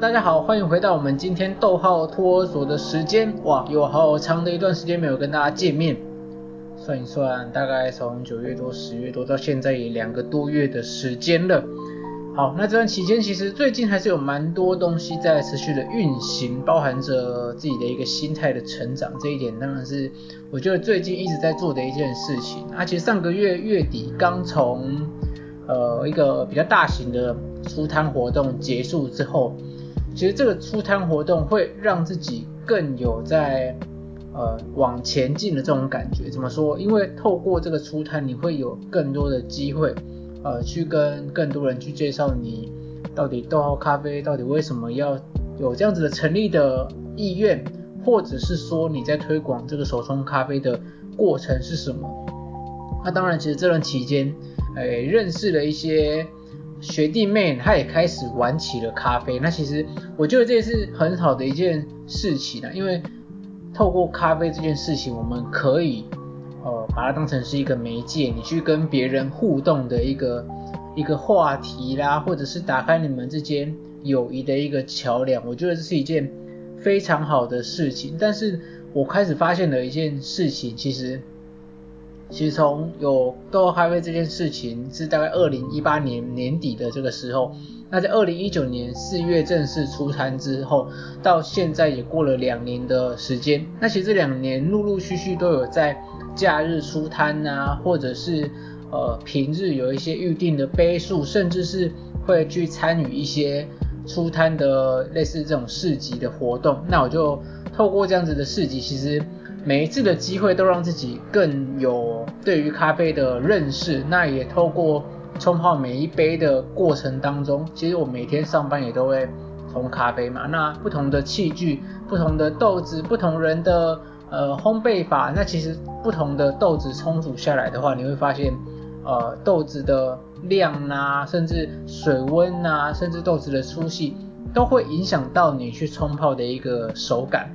大家好，欢迎回到我们今天逗号托儿所的时间。哇，有好长的一段时间没有跟大家见面，算一算，大概从九月多、十月多到现在也两个多月的时间了。好，那这段期间其实最近还是有蛮多东西在持续的运行，包含着自己的一个心态的成长，这一点当然是我觉得最近一直在做的一件事情。而且上个月月底刚从呃一个比较大型的出摊活动结束之后，其实这个出摊活动会让自己更有在呃往前进的这种感觉。怎么说？因为透过这个出摊，你会有更多的机会，呃，去跟更多人去介绍你到底豆号咖啡到底为什么要有这样子的成立的意愿，或者是说你在推广这个手冲咖啡的过程是什么？那当然，其实这段期间，哎，认识了一些。学弟妹，他也开始玩起了咖啡。那其实我觉得这也是很好的一件事情啊，因为透过咖啡这件事情，我们可以呃把它当成是一个媒介，你去跟别人互动的一个一个话题啦，或者是打开你们之间友谊的一个桥梁。我觉得这是一件非常好的事情。但是我开始发现了一件事情，其实。其实从有逗号咖啡这件事情是大概二零一八年年底的这个时候，那在二零一九年四月正式出摊之后，到现在也过了两年的时间。那其实这两年陆陆续续都有在假日出摊啊，或者是呃平日有一些预定的杯数，甚至是会去参与一些出摊的类似这种市集的活动。那我就透过这样子的市集，其实。每一次的机会都让自己更有对于咖啡的认识，那也透过冲泡每一杯的过程当中，其实我每天上班也都会冲咖啡嘛。那不同的器具、不同的豆子、不同人的呃烘焙法，那其实不同的豆子冲煮下来的话，你会发现呃豆子的量啊，甚至水温啊，甚至豆子的粗细，都会影响到你去冲泡的一个手感。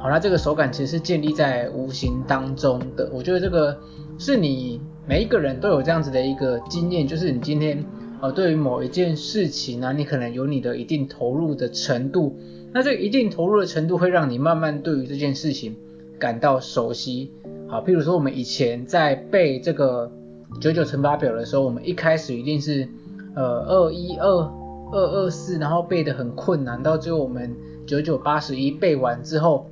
好，那这个手感其实是建立在无形当中的。我觉得这个是你每一个人都有这样子的一个经验，就是你今天呃对于某一件事情呢，你可能有你的一定投入的程度。那这一定投入的程度会让你慢慢对于这件事情感到熟悉。好，譬如说我们以前在背这个九九乘法表的时候，我们一开始一定是呃二一二二二四，然后背得很困难，到最后我们九九八十一背完之后。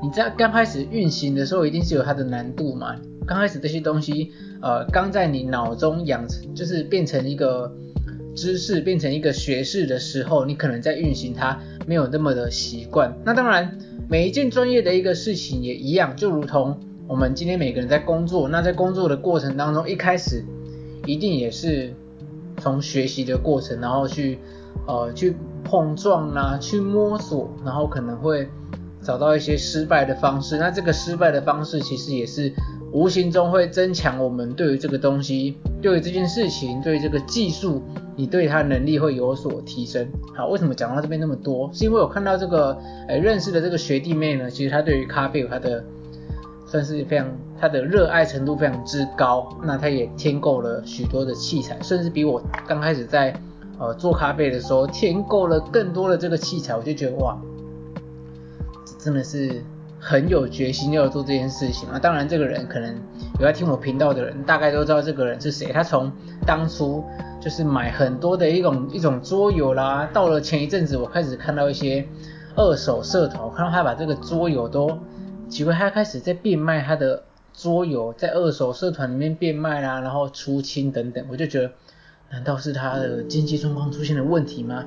你在刚开始运行的时候，一定是有它的难度嘛。刚开始这些东西，呃，刚在你脑中养成，就是变成一个知识，变成一个学识的时候，你可能在运行它没有那么的习惯。那当然，每一件专业的一个事情也一样，就如同我们今天每个人在工作，那在工作的过程当中，一开始一定也是从学习的过程，然后去呃去碰撞啊，去摸索，然后可能会。找到一些失败的方式，那这个失败的方式其实也是无形中会增强我们对于这个东西、对于这件事情、对于这个技术，你对它能力会有所提升。好，为什么讲到这边那么多？是因为我看到这个，诶，认识的这个学弟妹呢，其实他对于咖啡有他的算是非常他的热爱程度非常之高，那他也添购了许多的器材，甚至比我刚开始在呃做咖啡的时候添购了更多的这个器材，我就觉得哇。真的是很有决心要做这件事情啊！当然，这个人可能有在听我频道的人，大概都知道这个人是谁。他从当初就是买很多的一种一种桌游啦，到了前一阵子，我开始看到一些二手社团，我看到他把这个桌游都，几乎他开始在变卖他的桌游，在二手社团里面变卖啦，然后出清等等，我就觉得，难道是他的经济状况出现了问题吗？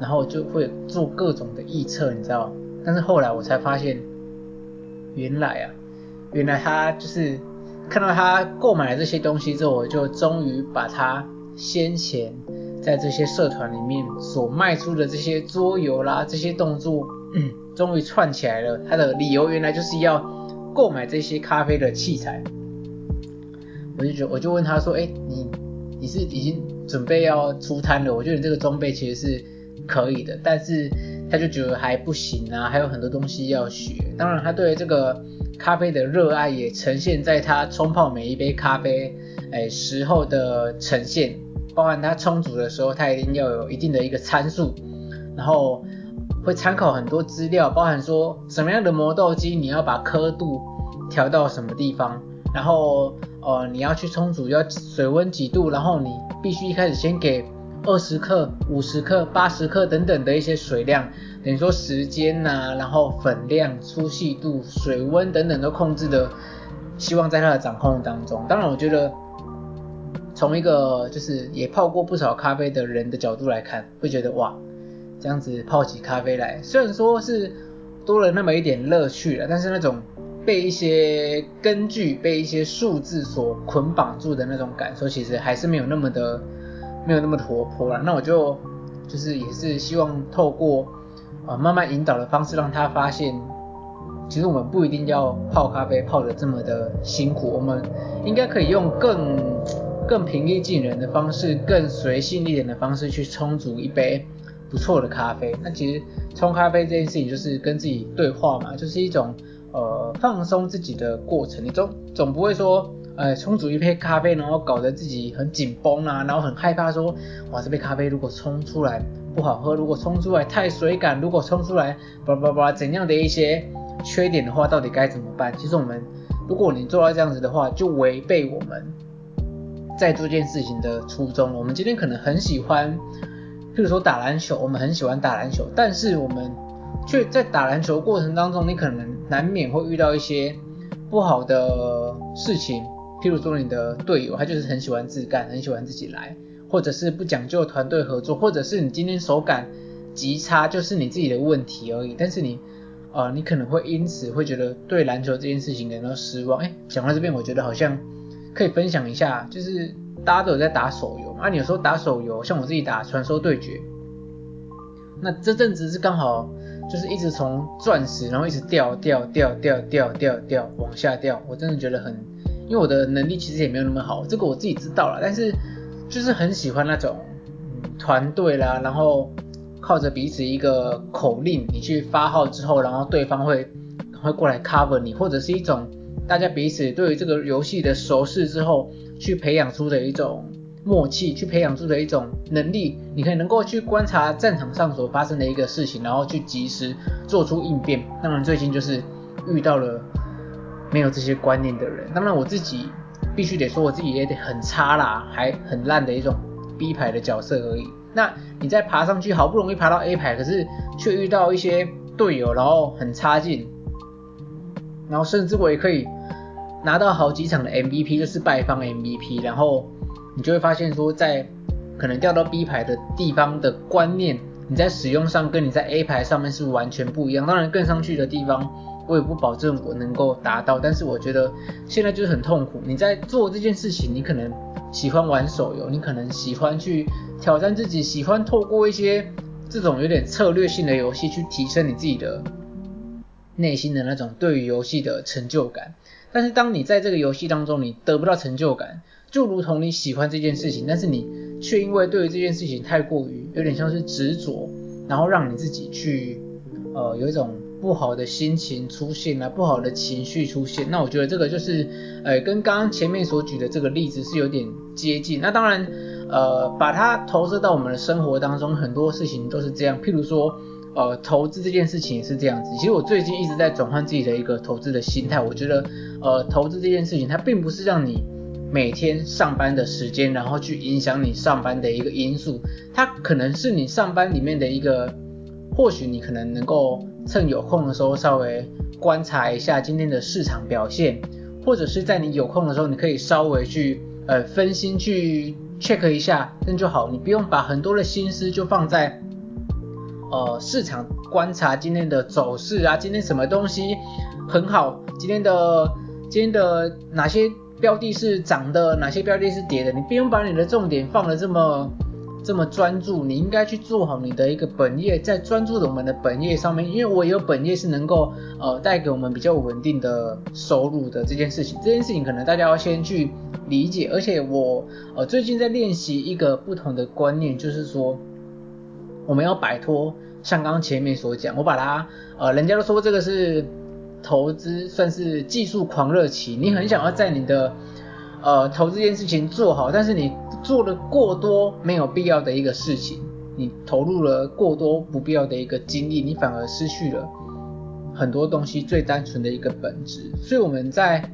然后就会做各种的预测，你知道。但是后来我才发现，原来啊，原来他就是看到他购买了这些东西之后，我就终于把他先前在这些社团里面所卖出的这些桌游啦，这些动作，终于串起来了。他的理由原来就是要购买这些咖啡的器材。我就觉得，我就问他说，哎，你你是已经准备要出摊了？我觉得你这个装备其实是可以的，但是。他就觉得还不行啊，还有很多东西要学。当然，他对这个咖啡的热爱也呈现在他冲泡每一杯咖啡，哎，时候的呈现。包含它冲煮的时候，他一定要有一定的一个参数，然后会参考很多资料，包含说什么样的磨豆机你要把刻度调到什么地方，然后呃你要去冲煮要水温几度，然后你必须一开始先给二十克、五十克、八十克等等的一些水量，等于说时间呐、然后粉量、粗细度、水温等等都控制的，希望在它的掌控当中。当然，我觉得从一个就是也泡过不少咖啡的人的角度来看，会觉得哇，这样子泡起咖啡来，虽然说是多了那么一点乐趣了，但是那种被一些根据、被一些数字所捆绑住的那种感受，其实还是没有那么的。没有那么活泼了，那我就就是也是希望透过、慢慢引导的方式，让他发现，其实我们不一定要泡咖啡泡的这么的辛苦，我们应该可以用更更平易近人的方式，更随性一点的方式去冲煮一杯不错的咖啡。那其实冲咖啡这件事情就是跟自己对话嘛，就是一种呃放松自己的过程，你总总不会说。呃，冲煮一杯咖啡，然后搞得自己很紧绷啊，然后很害怕说，哇，这杯咖啡如果冲出来不好喝，如果冲出来太水感，如果冲出来，叭叭叭，怎样的一些缺点的话，到底该怎么办？其实我们，如果你做到这样子的话，就违背我们在做这件事情的初衷。我们今天可能很喜欢，譬如说打篮球，我们很喜欢打篮球，但是我们却在打篮球过程当中，你可能难免会遇到一些不好的事情。譬如说你的队友，他就是很喜欢自干，很喜欢自己来，或者是不讲究团队合作，或者是你今天手感极差，就是你自己的问题而已。但是你，呃，你可能会因此会觉得对篮球这件事情感到失望。哎，讲到这边，我觉得好像可以分享一下，就是大家都有在打手游嘛，啊，你有时候打手游，像我自己打传说对决，那这阵子是刚好就是一直从钻石，然后一直掉掉掉掉掉掉掉往下掉，我真的觉得很。因为我的能力其实也没有那么好，这个我自己知道了，但是就是很喜欢那种团队啦，然后靠着彼此一个口令，你去发号之后，然后对方会会过来 cover 你，或者是一种大家彼此对于这个游戏的熟悉之后，去培养出的一种默契，去培养出的一种能力，你可以能够去观察战场上所发生的一个事情，然后去及时做出应变。当然最近就是遇到了。没有这些观念的人，当然我自己必须得说，我自己也得很差啦，还很烂的一种 B 牌的角色而已。那你再爬上去，好不容易爬到 A 牌，可是却遇到一些队友，然后很差劲，然后甚至我也可以拿到好几场的 MVP，就是败方 MVP，然后你就会发现说，在可能掉到 B 牌的地方的观念，你在使用上跟你在 A 牌上面是完全不一样。当然更上去的地方。我也不保证我能够达到，但是我觉得现在就是很痛苦。你在做这件事情，你可能喜欢玩手游，你可能喜欢去挑战自己，喜欢透过一些这种有点策略性的游戏去提升你自己的内心的那种对于游戏的成就感。但是当你在这个游戏当中你得不到成就感，就如同你喜欢这件事情，但是你却因为对于这件事情太过于有点像是执着，然后让你自己去呃有一种。不好的心情出现啊，不好的情绪出现，那我觉得这个就是，呃，跟刚刚前面所举的这个例子是有点接近。那当然，呃，把它投射到我们的生活当中，很多事情都是这样。譬如说，呃，投资这件事情是这样子。其实我最近一直在转换自己的一个投资的心态。我觉得，呃，投资这件事情它并不是让你每天上班的时间，然后去影响你上班的一个因素。它可能是你上班里面的一个，或许你可能能够。趁有空的时候稍微观察一下今天的市场表现，或者是在你有空的时候，你可以稍微去呃分心去 check 一下，那就好。你不用把很多的心思就放在呃市场观察今天的走势啊，今天什么东西很好，今天的今天的哪些标的是涨的，哪些标的是跌的，你不用把你的重点放得这么。这么专注，你应该去做好你的一个本业，在专注的我们的本业上面，因为我有本业是能够呃带给我们比较稳定的收入的这件事情，这件事情可能大家要先去理解，而且我呃最近在练习一个不同的观念，就是说我们要摆脱像刚刚前面所讲，我把它呃人家都说这个是投资算是技术狂热期，你很想要在你的呃投资这件事情做好，但是你做了过多没有必要的一个事情，你投入了过多不必要的一个精力，你反而失去了很多东西最单纯的一个本质。所以我们在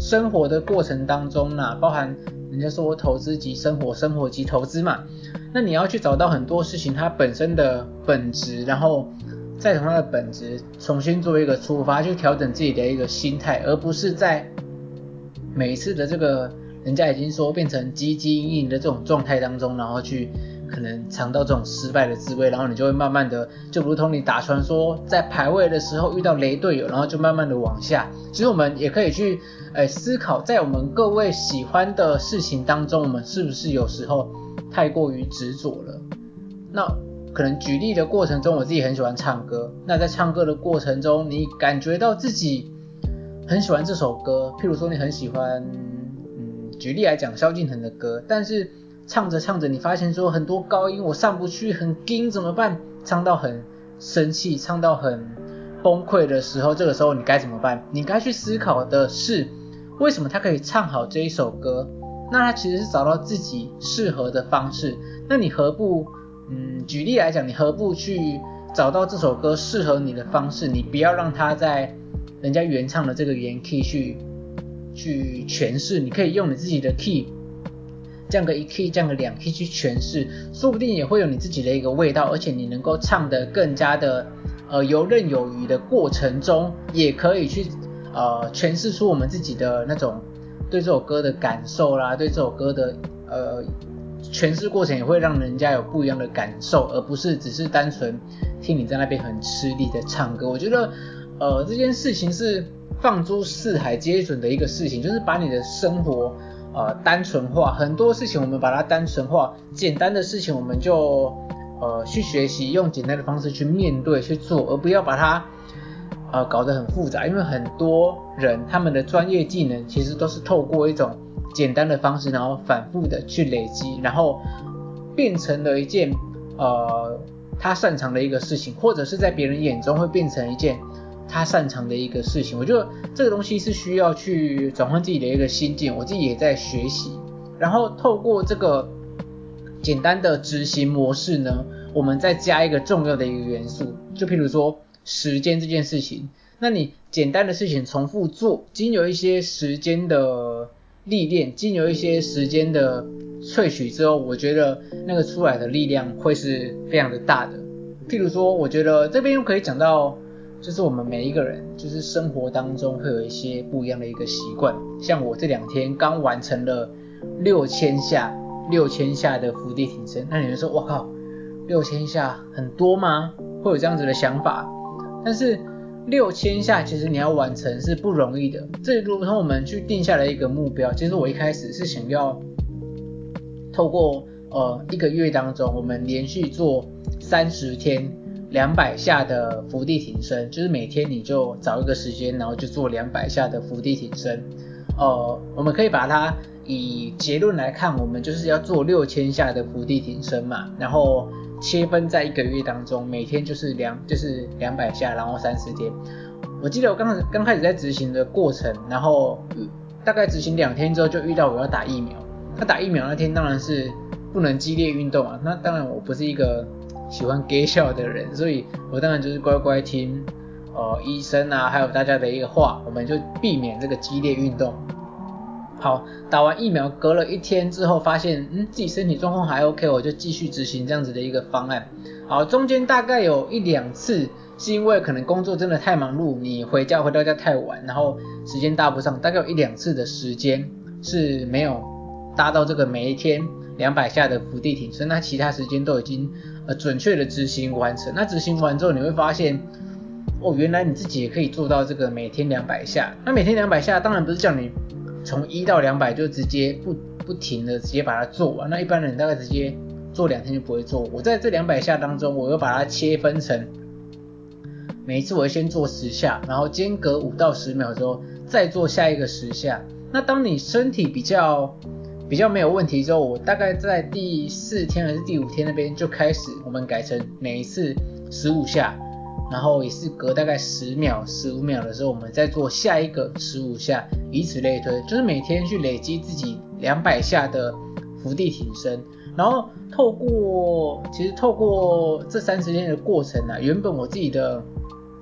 生活的过程当中呢，包含人家说投资及生活，生活及投资嘛，那你要去找到很多事情它本身的本质，然后。再从它的本质重新做一个出发，去调整自己的一个心态，而不是在每一次的这个人家已经说变成积极阴影的这种状态当中，然后去可能尝到这种失败的滋味，然后你就会慢慢的，就如同你打传说在排位的时候遇到雷队友，然后就慢慢的往下。其实我们也可以去诶思考，在我们各位喜欢的事情当中，我们是不是有时候太过于执着了？那。可能举例的过程中，我自己很喜欢唱歌。那在唱歌的过程中，你感觉到自己很喜欢这首歌，譬如说你很喜欢，嗯，举例来讲萧敬腾的歌，但是唱着唱着，你发现说很多高音我上不去，很惊，怎么办？唱到很生气，唱到很崩溃的时候，这个时候你该怎么办？你该去思考的是，为什么他可以唱好这一首歌？那他其实是找到自己适合的方式。那你何不？嗯，举例来讲，你何不去找到这首歌适合你的方式？你不要让它在人家原唱的这个原 key 去去诠释，你可以用你自己的 key 降个一 key，降个两 key 去诠释，说不定也会有你自己的一个味道，而且你能够唱得更加的呃游刃有余的过程中，也可以去呃诠释出我们自己的那种对这首歌的感受啦，对这首歌的呃。诠释过程也会让人家有不一样的感受，而不是只是单纯听你在那边很吃力的唱歌。我觉得，呃，这件事情是放诸四海皆准的一个事情，就是把你的生活呃单纯化。很多事情我们把它单纯化，简单的事情我们就呃去学习，用简单的方式去面对去做，而不要把它呃搞得很复杂。因为很多人他们的专业技能其实都是透过一种。简单的方式，然后反复的去累积，然后变成了一件呃他擅长的一个事情，或者是在别人眼中会变成一件他擅长的一个事情。我觉得这个东西是需要去转换自己的一个心境，我自己也在学习。然后透过这个简单的执行模式呢，我们再加一个重要的一个元素，就譬如说时间这件事情。那你简单的事情重复做，经由一些时间的。历练，经由一些时间的萃取之后，我觉得那个出来的力量会是非常的大的。譬如说，我觉得这边又可以讲到，就是我们每一个人，就是生活当中会有一些不一样的一个习惯。像我这两天刚完成了六千下，六千下的伏地挺身。那你们说，哇靠，六千下很多吗？会有这样子的想法，但是。六千下其实你要完成是不容易的，这如同我们去定下来一个目标。其实我一开始是想要透过呃一个月当中，我们连续做三十天两百下的伏地挺身，就是每天你就找一个时间，然后就做两百下的伏地挺身。呃，我们可以把它以结论来看，我们就是要做六千下的伏地挺身嘛，然后。切分在一个月当中，每天就是两就是两百下，然后三十天。我记得我刚刚开始在执行的过程，然后大概执行两天之后就遇到我要打疫苗。他打疫苗那天当然是不能激烈运动啊，那当然我不是一个喜欢给笑的人，所以我当然就是乖乖听呃医生啊还有大家的一个话，我们就避免这个激烈运动。好，打完疫苗隔了一天之后，发现嗯自己身体状况还 OK，我就继续执行这样子的一个方案。好，中间大概有一两次是因为可能工作真的太忙碌，你回家回到家太晚，然后时间搭不上，大概有一两次的时间是没有搭到这个每一天两百下的伏地挺身，那其他时间都已经呃准确的执行完成。那执行完之后，你会发现哦，原来你自己也可以做到这个每天两百下。那每天两百下当然不是叫你。从一到两百就直接不不停的直接把它做完，那一般人大概直接做两天就不会做。我在这两百下当中，我又把它切分成每一次我会先做十下，然后间隔五到十秒之后再做下一个十下。那当你身体比较比较没有问题之后，我大概在第四天还是第五天那边就开始我们改成每一次十五下，然后也是隔大概十秒、十五秒的时候，我们再做下一个十五下，以此类推，就是每天去累积自己两百下的伏地挺身。然后透过，其实透过这三十天的过程呢、啊，原本我自己的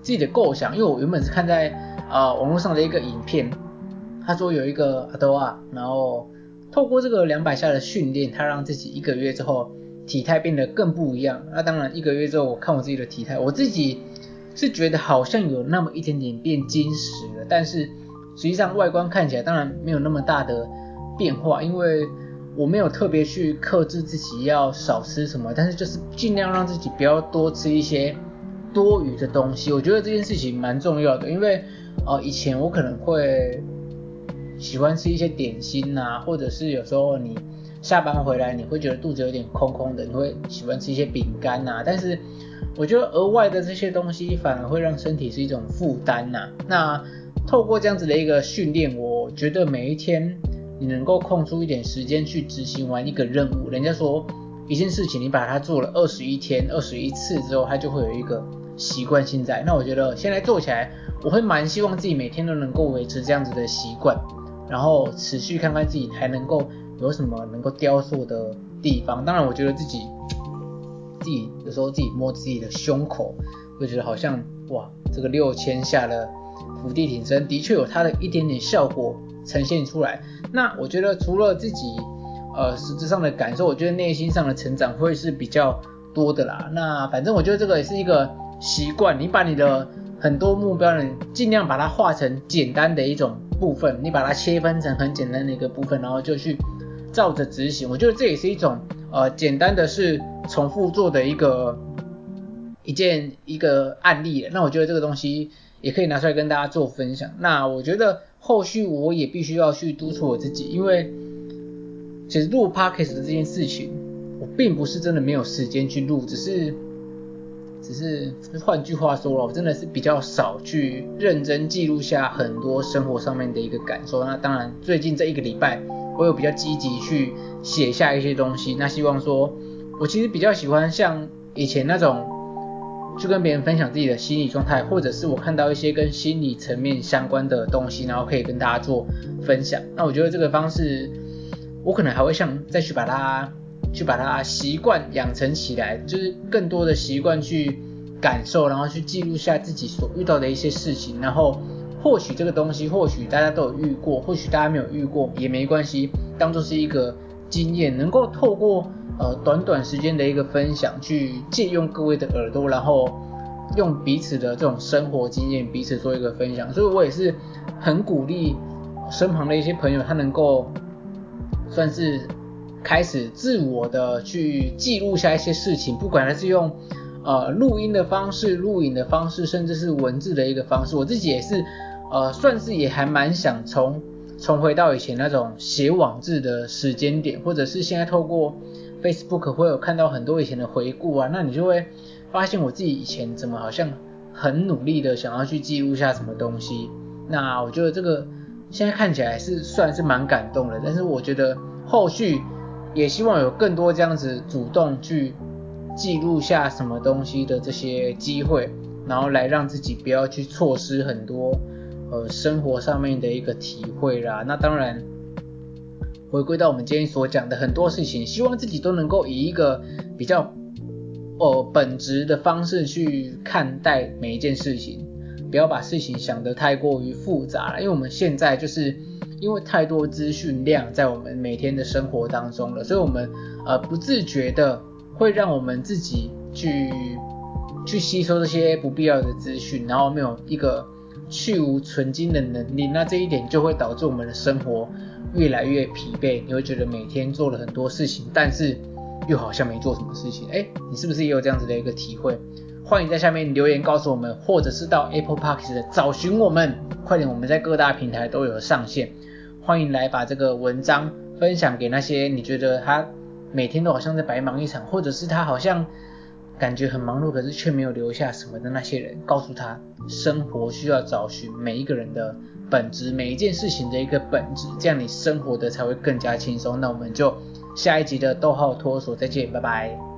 自己的构想，因为我原本是看在呃网络上的一个影片，他说有一个阿多啊，然后透过这个两百下的训练，他让自己一个月之后体态变得更不一样。那当然一个月之后，我看我自己的体态，我自己。是觉得好像有那么一点点变精实了，但是实际上外观看起来当然没有那么大的变化，因为我没有特别去克制自己要少吃什么，但是就是尽量让自己不要多吃一些多余的东西。我觉得这件事情蛮重要的，因为呃以前我可能会喜欢吃一些点心啊，或者是有时候你下班回来你会觉得肚子有点空空的，你会喜欢吃一些饼干呐，但是。我觉得额外的这些东西反而会让身体是一种负担呐。那透过这样子的一个训练，我觉得每一天你能够空出一点时间去执行完一个任务。人家说一件事情你把它做了二十一天、二十一次之后，它就会有一个习惯性在。那我觉得现在做起来，我会蛮希望自己每天都能够维持这样子的习惯，然后持续看看自己还能够有什么能够雕塑的地方。当然，我觉得自己。自己有时候自己摸自己的胸口，会觉得好像哇，这个六千下的伏地挺身的确有它的一点点效果呈现出来。那我觉得除了自己呃实质上的感受，我觉得内心上的成长会是比较多的啦。那反正我觉得这个也是一个习惯，你把你的很多目标呢，尽量把它化成简单的一种部分，你把它切分成很简单的一个部分，然后就去照着执行。我觉得这也是一种呃简单的是。重复做的一个一件一个案例，那我觉得这个东西也可以拿出来跟大家做分享。那我觉得后续我也必须要去督促我自己，因为其实录 podcast 的这件事情，我并不是真的没有时间去录，只是只是换句话说了，我真的是比较少去认真记录下很多生活上面的一个感受。那当然最近这一个礼拜，我有比较积极去写下一些东西，那希望说。我其实比较喜欢像以前那种，去跟别人分享自己的心理状态，或者是我看到一些跟心理层面相关的东西，然后可以跟大家做分享。那我觉得这个方式，我可能还会像再去把它，去把它习惯养成起来，就是更多的习惯去感受，然后去记录下自己所遇到的一些事情，然后或许这个东西，或许大家都有遇过，或许大家没有遇过也没关系，当做是一个经验，能够透过。呃，短短时间的一个分享，去借用各位的耳朵，然后用彼此的这种生活经验，彼此做一个分享。所以我也是很鼓励身旁的一些朋友，他能够算是开始自我的去记录下一些事情，不管他是用呃录音的方式、录影的方式，甚至是文字的一个方式。我自己也是呃，算是也还蛮想重重回到以前那种写网志的时间点，或者是现在透过。Facebook 会有看到很多以前的回顾啊，那你就会发现我自己以前怎么好像很努力的想要去记录下什么东西。那我觉得这个现在看起来是算是蛮感动的，但是我觉得后续也希望有更多这样子主动去记录下什么东西的这些机会，然后来让自己不要去错失很多呃生活上面的一个体会啦。那当然。回归到我们今天所讲的很多事情，希望自己都能够以一个比较哦本质的方式去看待每一件事情，不要把事情想得太过于复杂了。因为我们现在就是因为太多资讯量在我们每天的生活当中了，所以我们呃不自觉的会让我们自己去去吸收这些不必要的资讯，然后没有一个去芜存菁的能力，那这一点就会导致我们的生活越来越疲惫。你会觉得每天做了很多事情，但是又好像没做什么事情。诶，你是不是也有这样子的一个体会？欢迎在下面留言告诉我们，或者是到 Apple Park 的找寻我们，快点，我们在各大平台都有上线。欢迎来把这个文章分享给那些你觉得他每天都好像在白忙一场，或者是他好像。感觉很忙碌，可是却没有留下什么的那些人，告诉他，生活需要找寻每一个人的本质，每一件事情的一个本质，这样你生活的才会更加轻松。那我们就下一集的逗号托儿所再见，拜拜。